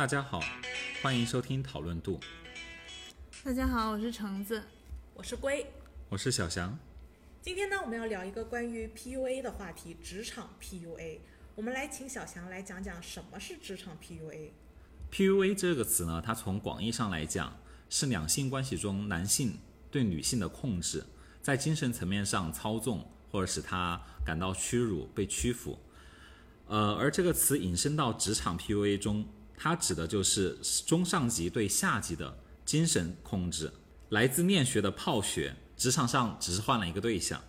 大家好，欢迎收听讨论度，大家好，我是橙子。我是龟。我是小翔。今天呢，我们要聊一个关于 PUA 的话题，职场 PUA。我们来请小翔来讲讲什么是职场 PUA。PUA 这个词呢，它从广义上来讲是两性关系中男性对女性的控制，在精神层面上操纵或者使她感到屈辱、被屈服。呃，而这个词引申到职场 PUA 中，它指的就是中上级对下级的精神控制。来自面学的泡学，职场上只是换了一个对象，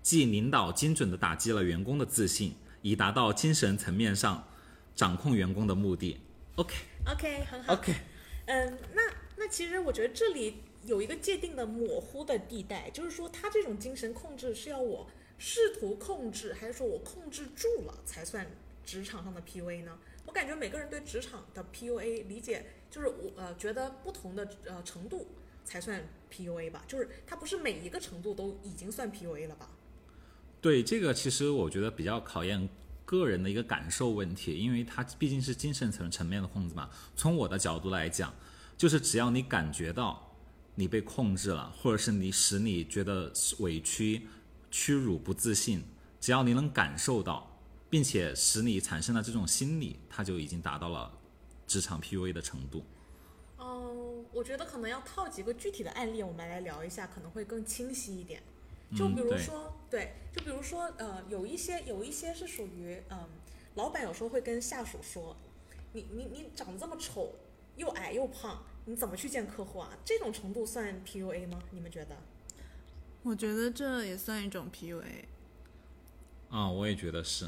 即领导精准地打击了员工的自信，以达到精神层面上掌控员工的目的。OK OK，很好。OK，嗯，那那其实我觉得这里有一个界定的模糊的地带，就是说他这种精神控制是要我试图控制，还是说我控制住了才算职场上的 PUA 呢？我感觉每个人对职场的 PUA 理解，就是我呃觉得不同的呃程度才算 PUA 吧，就是它不是每一个程度都已经算 PUA 了吧？对这个其实我觉得比较考验个人的一个感受问题，因为它毕竟是精神层层面的控制嘛。从我的角度来讲，就是只要你感觉到你被控制了，或者是你使你觉得委屈、屈辱、不自信，只要你能感受到，并且使你产生了这种心理，它就已经达到了职场 PUA 的程度。嗯，我觉得可能要套几个具体的案例，我们来聊一下，可能会更清晰一点。就比如嗯对说，对，就比如说，呃，有一些有一些是属于，嗯，老板有时候会跟下属说，你你你长得这么丑，又矮又胖，你怎么去见客户啊？这种程度算 PUA 吗？你们觉得？我觉得这也算一种 PUA。啊、我也觉得是。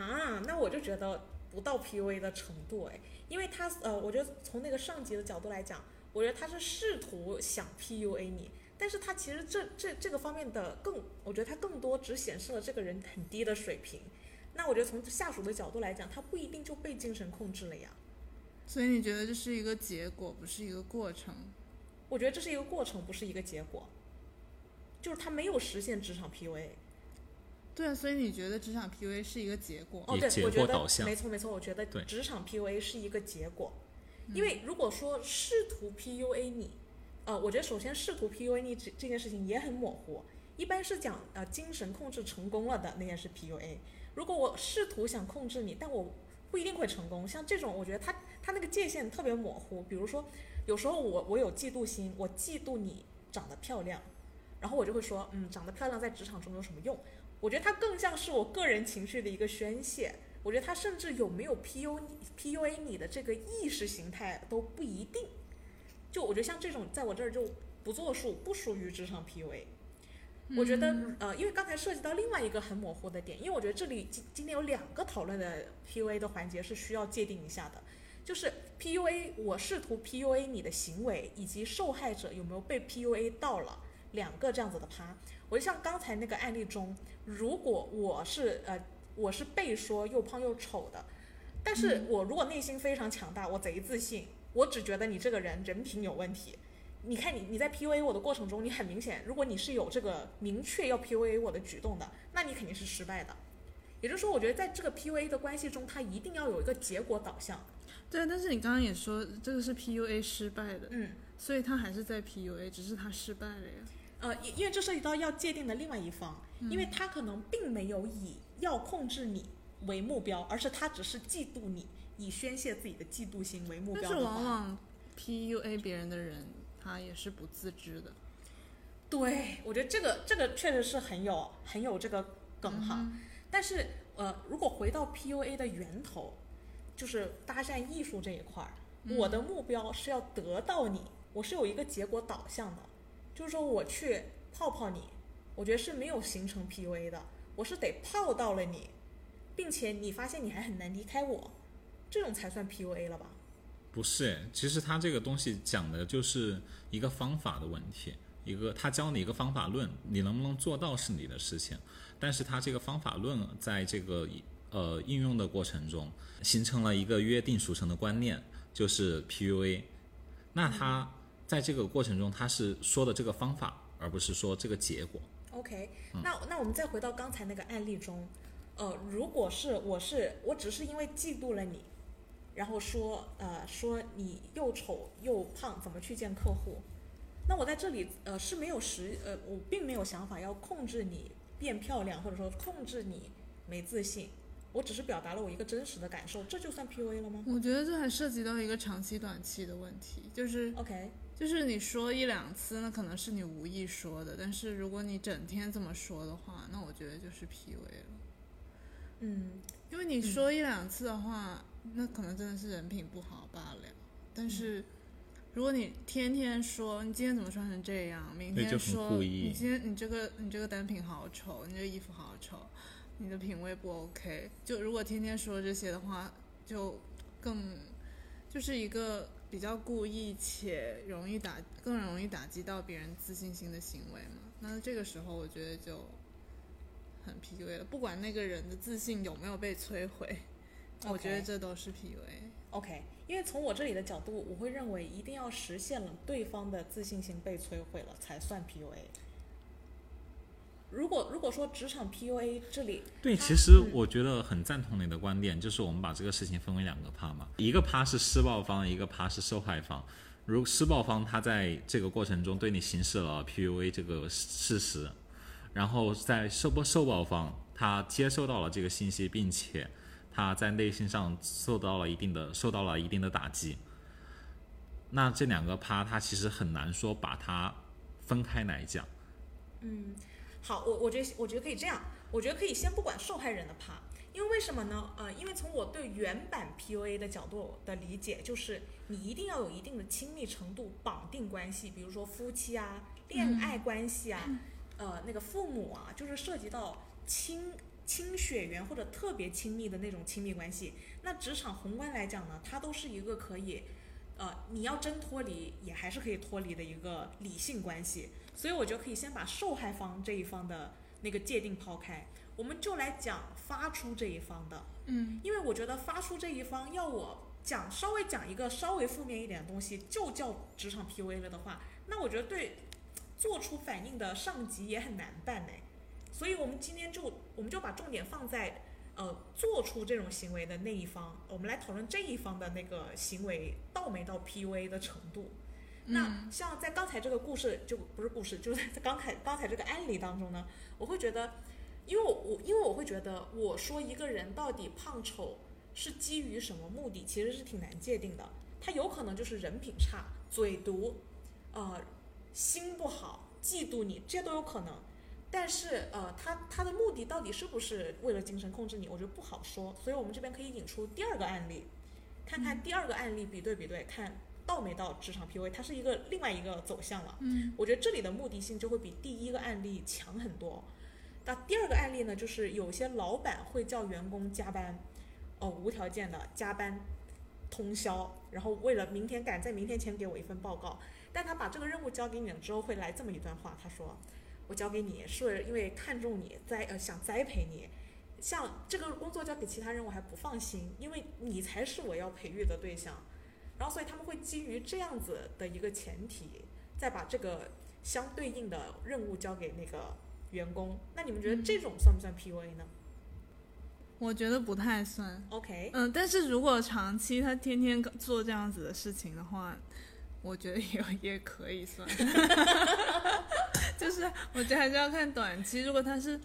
啊，那我就觉得不到 PUA 的程度哎，因为他呃，我觉得从那个上级的角度来讲，我觉得他是试图想 PUA 你，但是他其实这这这个方面的更，我觉得他更多只显示了这个人很低的水平。那我觉得从下属的角度来讲，他不一定就被精神控制了呀。所以你觉得这是一个结果，不是一个过程？我觉得这是一个过程，不是一个结果，就是他没有实现职场 PUA。对啊，所以你觉得职场 PUA 是一个结果？哦，对，我觉得没错没错，我觉得职场 PUA 是一个结果，因为如果说试图 PUA 你，呃，我觉得首先试图 PUA 你这这件事情也很模糊，一般是讲呃精神控制成功了的那件是 PUA。如果我试图想控制你，但我不一定会成功，像这种我觉得他他那个界限特别模糊。比如说，有时候我我有嫉妒心，我嫉妒你长得漂亮，然后我就会说，嗯，长得漂亮在职场中有什么用？我觉得它更像是我个人情绪的一个宣泄。我觉得它甚至有没有 PU PUA 你的这个意识形态都不一定。就我觉得像这种，在我这儿就不作数，不属于职场 PUA。我觉得，呃，因为刚才涉及到另外一个很模糊的点，因为我觉得这里今今天有两个讨论的 PUA 的环节是需要界定一下的，就是 PUA 我试图 PUA 你的行为，以及受害者有没有被 PUA 到了，两个这样子的趴。我就像刚才那个案例中，如果我是呃我是被说又胖又丑的，但是我如果内心非常强大，我贼自信，我只觉得你这个人人品有问题。你看你你在 PUA 我的过程中，你很明显，如果你是有这个明确要 PUA 我的举动的，那你肯定是失败的。也就是说，我觉得在这个 PUA 的关系中，它一定要有一个结果导向。对，但是你刚刚也说这个是 PUA 失败的，嗯，所以他还是在 PUA，只是他失败了呀。呃，因因为这涉及到要界定的另外一方，因为他可能并没有以要控制你为目标，而是他只是嫉妒你，以宣泄自己的嫉妒心为目但是标的话。往往 PUA 别人的人，他也是不自知的。对，我觉得这个这个确实是很有很有这个梗哈。但是呃，如果回到 PUA 的源头，就是搭讪艺术这一块儿，我的目标是要得到你，我是有一个结果导向的，就是说我去泡泡你，我觉得是没有形成 PUA 的，我是得泡到了你，并且你发现你还很难离开我，这种才算 PUA 了吧？不是，其实他这个东西讲的就是一个方法的问题，一个他教你一个方法论，你能不能做到是你的事情，但是他这个方法论在这个呃应用的过程中，形成了一个约定俗成的观念，就是 PUA。那他在这个过程中，他是说的这个方法，而不是说这个结果。OK，那那我们再回到刚才那个案例中，呃，如果是我是我只是因为嫉妒了你，然后说呃说你又丑又胖，怎么去见客户？那我在这里呃是没有实呃我并没有想法要控制你变漂亮，或者说控制你没自信，我只是表达了我一个真实的感受，这就算 PUA 了吗我觉得这还涉及到一个长期短期的问题，就是？OK，就是你说一两次，那可能是你无意说的，但是如果你整天这么说的话，那我觉得就是 PUA 了。嗯因为你说一两次的话，那可能真的是人品不好罢了。但是，如果你天天说你今天怎么穿成这样，明天说你今天你这个你这个单品好丑，你这个衣服好丑，你的品味不 OK，就如果天天说这些的话，就更就是一个比较故意且容易打更容易打击到别人自信心的行为嘛。那这个时候我觉得就很 PUA 了，不管那个人的自信有没有被摧毁我觉得这都是 PUA。OK，因为从我这里的角度，我会认为一定要实现了对方的自信心被摧毁了才算 PUA。如果如果说职场 PUA 这里，对，其实嗯我觉得很赞同你的观点，就是我们把这个事情分为两个趴嘛，一个趴是施暴方，一个趴是受害方。如施暴方他在这个过程中对你行使了 PUA 这个事实，然后在受暴受暴方他接受到了这个信息，并且他在内心上受到了一定的受到了一定的打击。那这两个趴，他其实很难说把它分开来讲。嗯，好，我我觉得我觉得可以这样，我觉得可以先不管受害人的怕，因为为什么呢？呃，因为从我对原版 PUA 的角度的理解，就是你一定要有一定的亲密程度绑定关系，比如说夫妻啊、恋爱关系啊、呃那个父母啊，就是涉及到亲亲血缘或者特别亲密的那种亲密关系。那职场宏观来讲呢，它都是一个可以。呃，你要真脱离，也还是可以脱离的一个理性关系。所以我觉得可以先把受害方这一方的那个界定抛开，我们就来讲发出这一方的。嗯，因为我觉得发出这一方要我讲稍微讲一个稍微负面一点的东西，就叫职场 PUA 了的话，那我觉得对做出反应的上级也很难办呢。所以我们今天就我们就把重点放在呃做出这种行为的那一方，我们来讨论这一方的那个行为到没到 PUA 的程度。那像在刚才这个故事，就不是故事，就是在刚才刚才这个案例当中呢，我会觉得，因为我我因为我会觉得，我说一个人到底胖丑是基于什么目的，其实是挺难界定的。他有可能就是人品差、嘴毒，呃，心不好、嫉妒你，这些都有可能。但是呃，他他的目的到底是不是为了精神控制你，我觉得不好说。所以我们这边可以引出第二个案例，看看第二个案例比对比对，看到没到职场 PUA，它是一个另外一个走向了。嗯，我觉得这里的目的性就会比第一个案例强很多。那第二个案例呢，就是有些老板会叫员工加班，哦，无条件的加班通宵，然后为了明天赶在明天前给我一份报告。但他把这个任务交给你了之后，会来这么一段话，他说：“我交给你是因为看重你，栽呃想栽培你。像这个工作交给其他人，我还不放心，因为你才是我要培育的对象。然后，所以他们会基于这样子的一个前提，再把这个相对应的任务交给那个员工。那你们觉得这种算不算 PUA 呢我觉得不太算。？OK，嗯，但是如果长期他天天做这样子的事情的话，我觉得也也可以算。就是我觉得还是要看短期，如果他是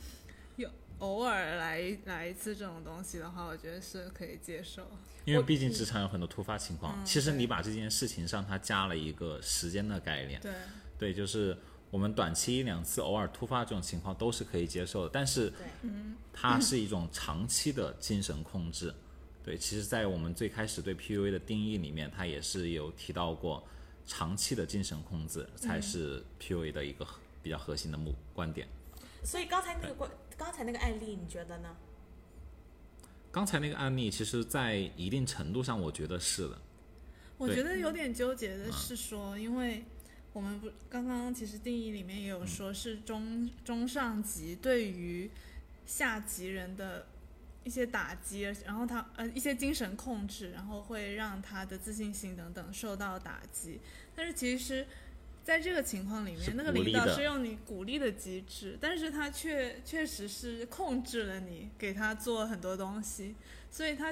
有偶尔来来一次这种东西的话，我觉得是可以接受。因为毕竟职场有很多突发情况，嗯其实你把这件事情上它加了一个时间的概念，对，对，就是我们短期一两次偶尔突发这种情况都是可以接受的，但是，它是一种长期的精神控制。对，其实，在我们最开始对 PUA 的定义里面，它也是有提到过，长期的精神控制才是 PUA 的一个核比较核心的目观点。所以刚才那个观，刚才那个案例，你觉得呢？刚才那个案例，其实，在一定程度上，我觉得是的。我觉得有点纠结的是说，因为我们不刚刚其实定义里面也有说是中中上级对于下级人的一些打击，然后他呃一些精神控制，然后会让他的自信心等等受到打击。但是其实，在这个情况里面，那个领导是用你鼓励的机制，但是他确确实是控制了你，给他做很多东西，所以他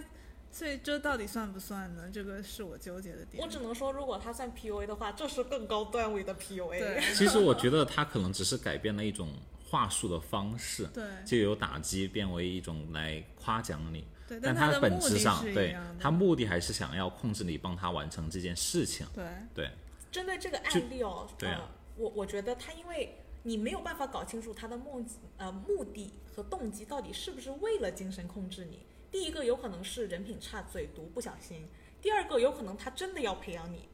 所以这到底算不算呢？这个是我纠结的点。我只能说，如果他算 PUA 的话，这是更高段位的 PUA。对其实我觉得他可能只是改变了一种话术的方式，对就由打击变为一种来夸奖你，对，但他的本质上对他目的还是想要控制你，帮他完成这件事情。对对，针对这个案例哦，对啊呃，我我觉得他因为你没有办法搞清楚他的目呃目的和动机到底是不是为了精神控制你。第一个有可能是人品差、嘴毒、不小心；第二个有可能他真的要培养你，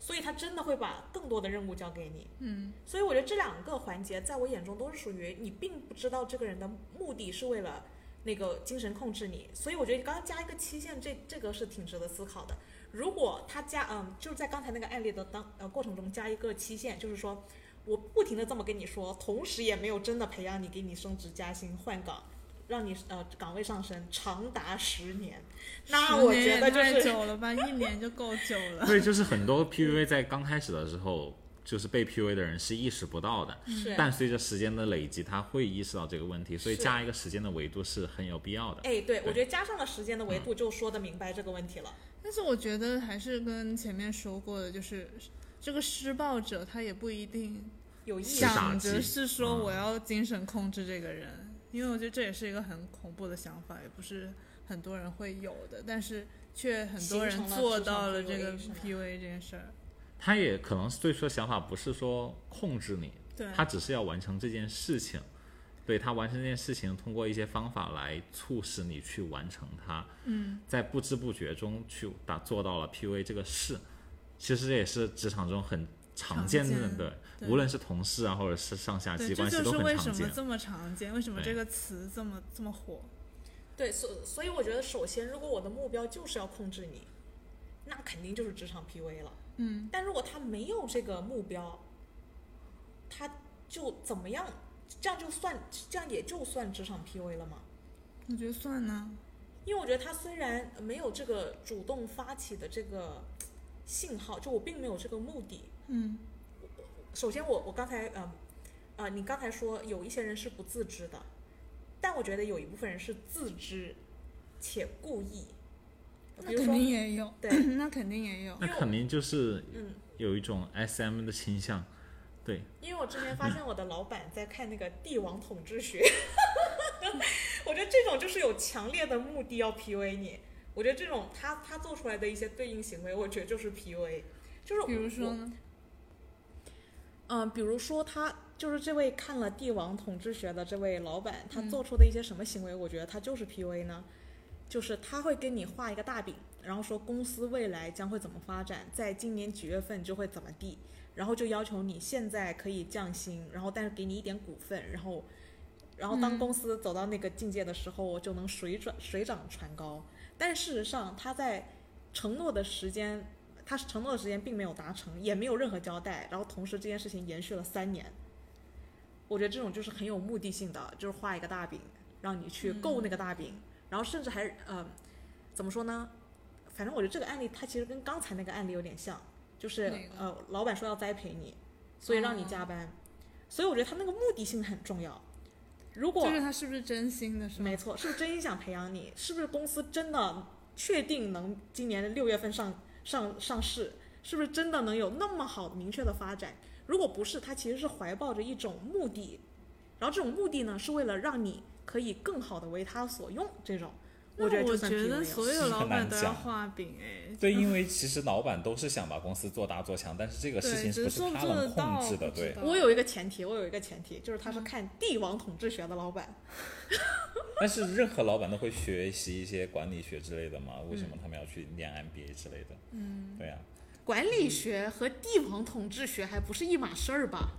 所以他真的会把更多的任务交给你。嗯，所以我觉得这两个环节在我眼中都是属于你并不知道这个人的目的是为了那个精神控制你，所以我觉得你刚刚加一个期限，这这个是挺值得思考的。如果他加嗯，就是在刚才那个案例的当呃过程中加一个期限，就是说我不停的这么跟你说，同时也没有真的培养你，给你升职加薪换岗。让你呃岗位上升长达十年，那我觉得就十年太是久了吧，一年就够久了。所以就是很多 PUA 在刚开始的时候，就是被 PUA 的人是意识不到的，是。但随着时间的累积，他会意识到这个问题，所以加一个时间的维度是很有必要的。哎，对我觉得加上了时间的维度，就说得明白这个问题了。但是我觉得还是跟前面说过的，就是这个施暴者他也不一定有意想着击是说嗯。我要精神控制这个人，因为我觉得这也是一个很恐怖的想法，也不是很多人会有的，但是却很多人做到了这个 PUA 这件事儿。他也可能最初的想法不是说控制你，对，他只是要完成这件事情。对他完成这件事情，通过一些方法来促使你去完成它，嗯，在不知不觉中去达做到了 PUA 这个事，其实这也是职场中很常见的，见对，对无论是同事啊，或者是上下，级关系都很就是为常见。什么这么常见，为什么这个词这么这么火？对，所所以我觉得，首先，如果我的目标就是要控制你，那肯定就是职场 PUA 了。嗯，但如果他没有这个目标，他就怎么样？这样就算，这样也就算职场 PUA 了吗？我觉得算呢。因为我觉得他虽然没有这个主动发起的这个信号，就我并没有这个目的。嗯，首先我，我刚才呃呃，你刚才说有一些人是不自知的，但我觉得有一部分人是自知且故意。那肯定，也有，对那肯定也有。那肯定就是嗯，有一种 SM 的倾向，对，因为我之前发现我的老板在看那个帝王统治学，我觉得这种就是有强烈的目的要 PUA 你。我觉得这种他他做出来的一些对应行为，我觉得就是 PUA，就是比如说呢？嗯，比如说他就是这位看了帝王统治学的这位老板，他嗯做出的一些什么行为，我觉得他就是 PUA 呢？就是他会跟你画一个大饼，然后说公司未来将会怎么发展，在今年几月份就会怎么地，然后就要求你现在可以降薪，然后但是给你一点股份，然后，然后当嗯公司走到那个境界的时候，就能水转水涨船高。但事实上，他在承诺的时间他承诺的时间并没有达成，也没有任何交代，然后同时这件事情延续了三年。我觉得这种就是很有目的性的，就是画一个大饼，让你去够那个大饼，然后甚至还呃，怎么说呢？反正我觉得这个案例它其实跟刚才那个案例有点像，就是呃，老板说要栽培你，所以让你加班，所以我觉得他那个目的性很重要。如果就是他是不是真心的，是吗？没错，是不是真心想培养你？是不是公司真的确定能今年六月份上上上市？是不是真的能有那么好明确的发展？如果不是，他其实是怀抱着一种目的，然后这种目的呢，是为了让你可以更好的为他所用。这种，那觉得我觉得所有 老板都要画饼哎。对，因为其实老板都是想把公司做大做强，但是这个事，情是不不是他能做得到控制的，对。我有一个前提，我有一个前提，就是他是看帝王统治学的老板。但是任何老板都会学习一些管理学之类的嘛？为什么他们要去念 MBA 之类的？嗯，对呀、管理学和帝王统治学还不是一码事儿吧？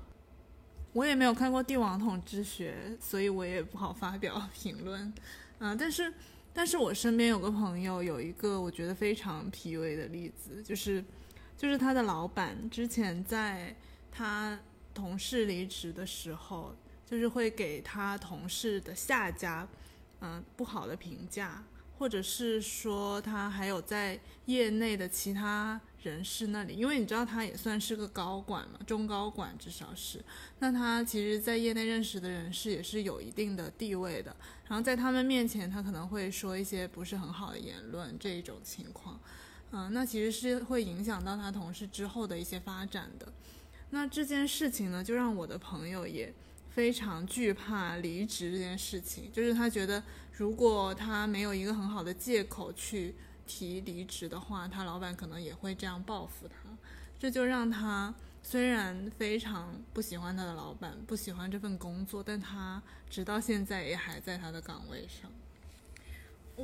我也没有看过帝王统治学，所以我也不好发表评论。嗯、但是，但是我身边有个朋友有一个我觉得非常 PUA 的例子，就是，就是他的老板之前在他同事离职的时候，就是会给他同事的下家，嗯、不好的评价，或者是说他还有在业内的其他人士那里，因为你知道他也算是个高管嘛，中高管至少是。那他其实，在业内认识的人士也是有一定的地位的，然后在他们面前，他可能会说一些不是很好的言论，这一种情况，嗯、那其实是会影响到他同事之后的一些发展的。那这件事情呢，就让我的朋友也非常惧怕离职这件事情，就是他觉得如果他没有一个很好的借口去提离职的话，他老板可能也会这样报复他，这就让他虽然非常不喜欢他的老板，不喜欢这份工作，但他直到现在也还在他的岗位上。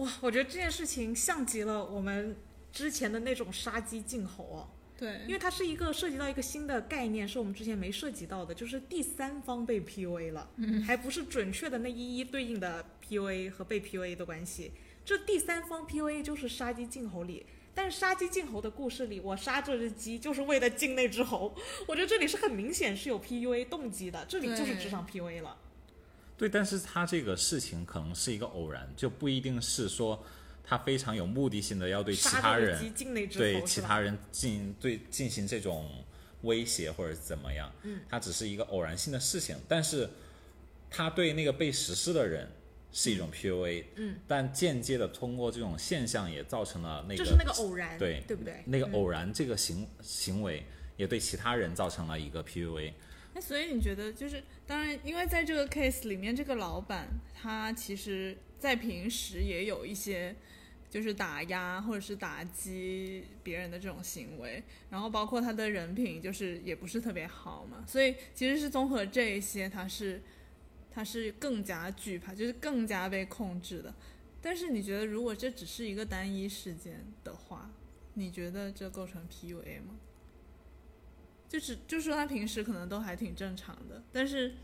哇，我觉得这件事情像极了我们之前的那种杀鸡儆猴哦。对，因为它是一个涉及到一个新的概念，是我们之前没涉及到的，就是第三方被 PUA 了，还不是准确的那一一对应的 PUA 和被 PUA 的关系。这第三方 PUA 就是杀鸡儆猴里，但是杀鸡儆猴的故事里，我杀这只鸡就是为了敬那只猴。我觉得这里是很明显是有 PUA 动机的，这里就是对职场 PUA 了。对，但是他这个事情可能是一个偶然，就不一定是说他非常有目的性的要对其他人对其他人进对进行这种威胁或者是怎么样，嗯，他只是一个偶然性的事情，但是他对那个被实施的人是一种 PUA，嗯，但间接的通过这种现象也造成了那个就是那个偶然，对对不对？那个偶然这个行、行为也对其他人造成了一个 PUA，那所以你觉得就是，当然，因为在这个 case 里面，这个老板他其实在平时也有一些就是打压或者是打击别人的这种行为，然后包括他的人品就是也不是特别好嘛，所以其实是综合这一些，他是他是更加惧怕，就是更加被控制的。但是你觉得，如果这只是一个单一事件的话，你觉得这构成 PUA 吗？就是就说他平时可能都还挺正常的，但是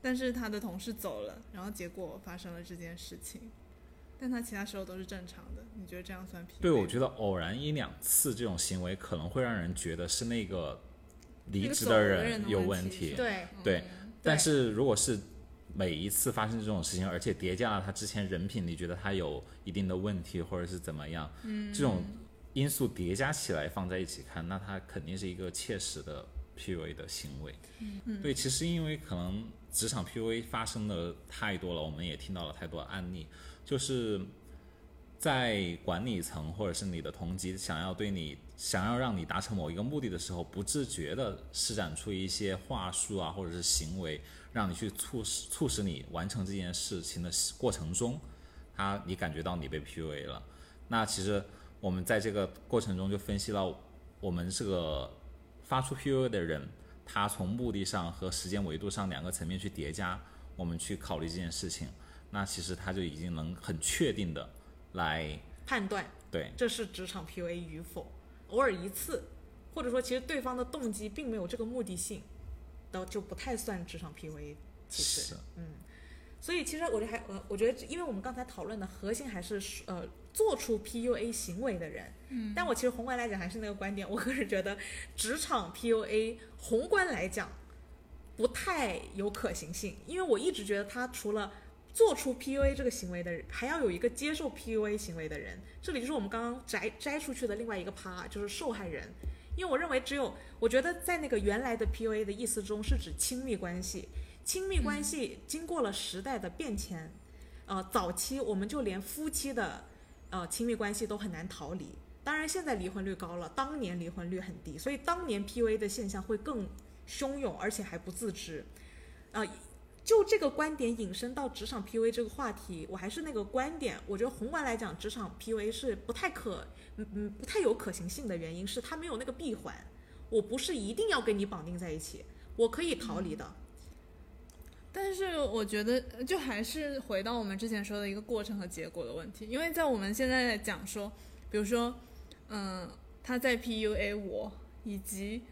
但是他的同事走了，然后结果发生了这件事情，但他其他时候都是正常的，你觉得这样算 PUA？对，我觉得偶然一两次这种行为可能会让人觉得是那个离职的人有问题问题，对，对，但是如果是每一次发生这种事情，而且叠加了他之前人品，你觉得他有一定的问题，或者是怎么样，嗯，这种因素叠加起来放在一起看，那他肯定是一个切实的 PUA 的行为。嗯，对，其实因为可能职场 PUA 发生的太多了，我们也听到了太多案例，就是在管理层或者是你的同级想要对你想要让你达成某一个目的的时候，不自觉的施展出一些话术啊，或者是行为，让你去促使促使你完成这件事情的过程中，他你感觉到你被 PUA 了。那其实我们在这个过程中就分析到，我们这个发出 PUA 的人，他从目的上和时间维度上两个层面去叠加，我们去考虑这件事情，那其实他就已经能很确定的来判断对这是职场 PUA 与否。偶尔一次，或者说其实对方的动机并没有这个目的性，的就不太算职场 PUA。其实，嗯。所以其实我觉得还呃，我觉得因为我们刚才讨论的核心还是呃做出 PUA 行为的人，嗯，但我其实宏观来讲还是那个观点，我个人觉得职场 PUA 宏观来讲不太有可行性，因为我一直觉得他除了做出 PUA 这个行为的人，还要有一个接受 PUA 行为的人，这里就是我们刚刚摘摘出去的另外一个趴，就是受害人。因为我认为只有，我觉得在那个原来的 PUA 的意思中是指亲密关系，亲密关系经过了时代的变迁，呃，早期我们就连夫妻的呃亲密关系都很难逃离。当然，现在离婚率高了，当年离婚率很低，所以当年 PUA 的现象会更汹涌，而且还不自知。呃，就这个观点引申到职场 PUA 这个话题，我还是那个观点，我觉得宏观来讲，职场 PUA 是不太可，嗯嗯，不太有可行性的原因是它没有那个闭环。我不是一定要跟你绑定在一起，我可以逃离的。但是我觉得，就还是回到我们之前说的一个过程和结果的问题，因为在我们现在讲说，比如说，嗯，他在 PUA 我，以及，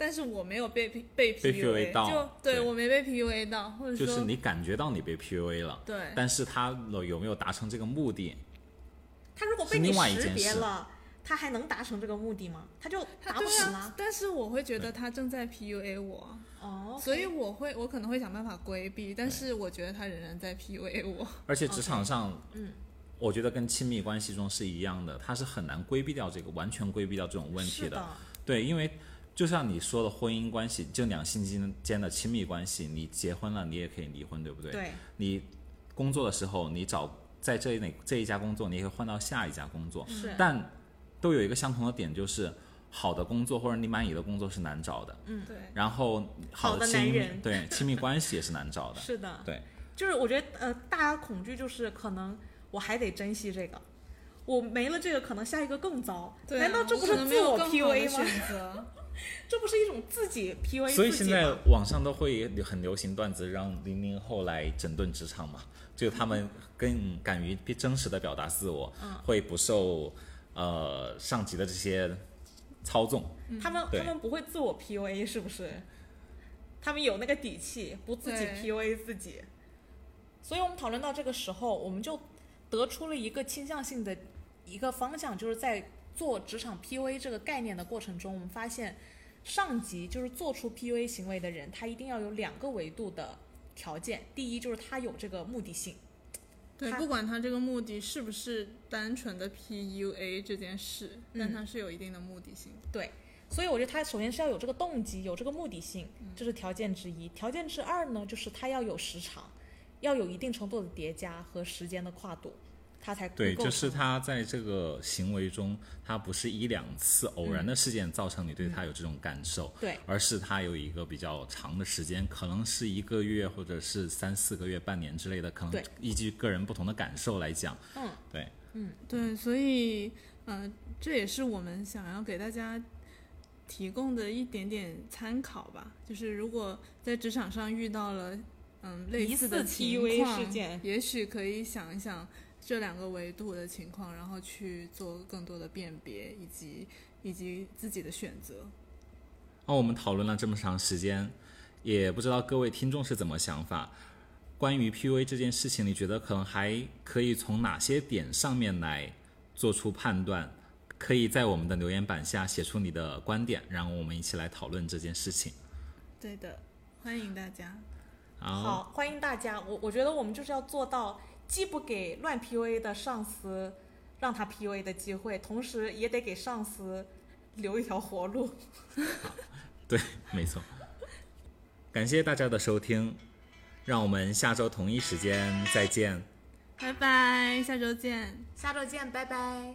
但是我没有被被被 PUA 到就对对。我没被 PUA 到，或者说，就是你感觉到你被 PUA 了，对，但是他有没有达成这个目的？他如果被你识别了，他还能达成这个目的吗？他就达不成啊，但是我会觉得他正在 PUA 我，哦，所以我会我可能会想办法规避，但是我觉得他仍然在 PUA 我。而且职场上，嗯。我觉得跟亲密关系中是一样的，他是很难规避掉这个，完全规避掉这种问题是的，对，因为就像你说的，婚姻关系就两性之间的亲密关系，你结婚了，你也可以离婚，对不对？对，你工作的时候，你找在这哪这一家工作，你也可以换到下一家工作，是，但都有一个相同的点，就是好的工作或者你满意的工作是难找的，嗯，对，然后好的的亲密男人对亲密关系也是难找的，是的，对，就是我觉得呃，大家恐惧就是可能我还得珍惜这个，我没了这个，可能下一个更糟。对啊。难道这不是自我 PUA 吗？这不是一种自己 PUA 所以现在？网上都会很流行段子，让零零后来整顿职场嘛，就他们更敢于真实的表达自我，嗯会不受呃上级的这些操纵。他们他们不会自我 PUA 是不是？他们有那个底气，不自己 PUA 自己。所以我们讨论到这个时候，我们就得出了一个倾向性的一个方向，就是在做职场 PUA 这个概念的过程中，我们发现上级就是做出 PUA 行为的人，他一定要有两个维度的条件。第一就是他有这个目的性，对，不管他这个目的是不是单纯的 PUA 这件事，但他是有一定的目的性。对，所以我觉得他首先是要有这个动机，有这个目的性，这是条件之一。条件之二呢，就是他要有时长，要有一定程度的叠加和时间的跨度，他才对，就是他在这个行为中，他不是一两次偶然的事件造成你对嗯。他有这种感受，对。而是他有一个比较长的时间，可能是一个月或者是三四个月、半年之类的，可能依据个人不同的感受来讲，嗯，对，嗯。对，所以，呃，这也是我们想要给大家提供的一点点参考吧。就是如果在职场上遇到了嗯类似的似情 PUA 况，事件也许可以想一想这两个维度的情况，然后去做更多的辨别，以及以及自己的选择。那我们讨论了这么长时间，也不知道各位听众是怎么想法。关于 PUA 这件事情，你觉得可能还可以从哪些点上面来做出判断？可以在我们的留言板下写出你的观点，然后我们一起来讨论这件事情。对的，欢迎大家。好，欢迎大家。我我觉得我们就是要做到，既不给乱 PUA 的上司让他 PUA 的机会，同时也得给上司留一条活路。对，没错。感谢大家的收听，让我们下周同一时间再见。拜拜，下周见。下周见，拜拜。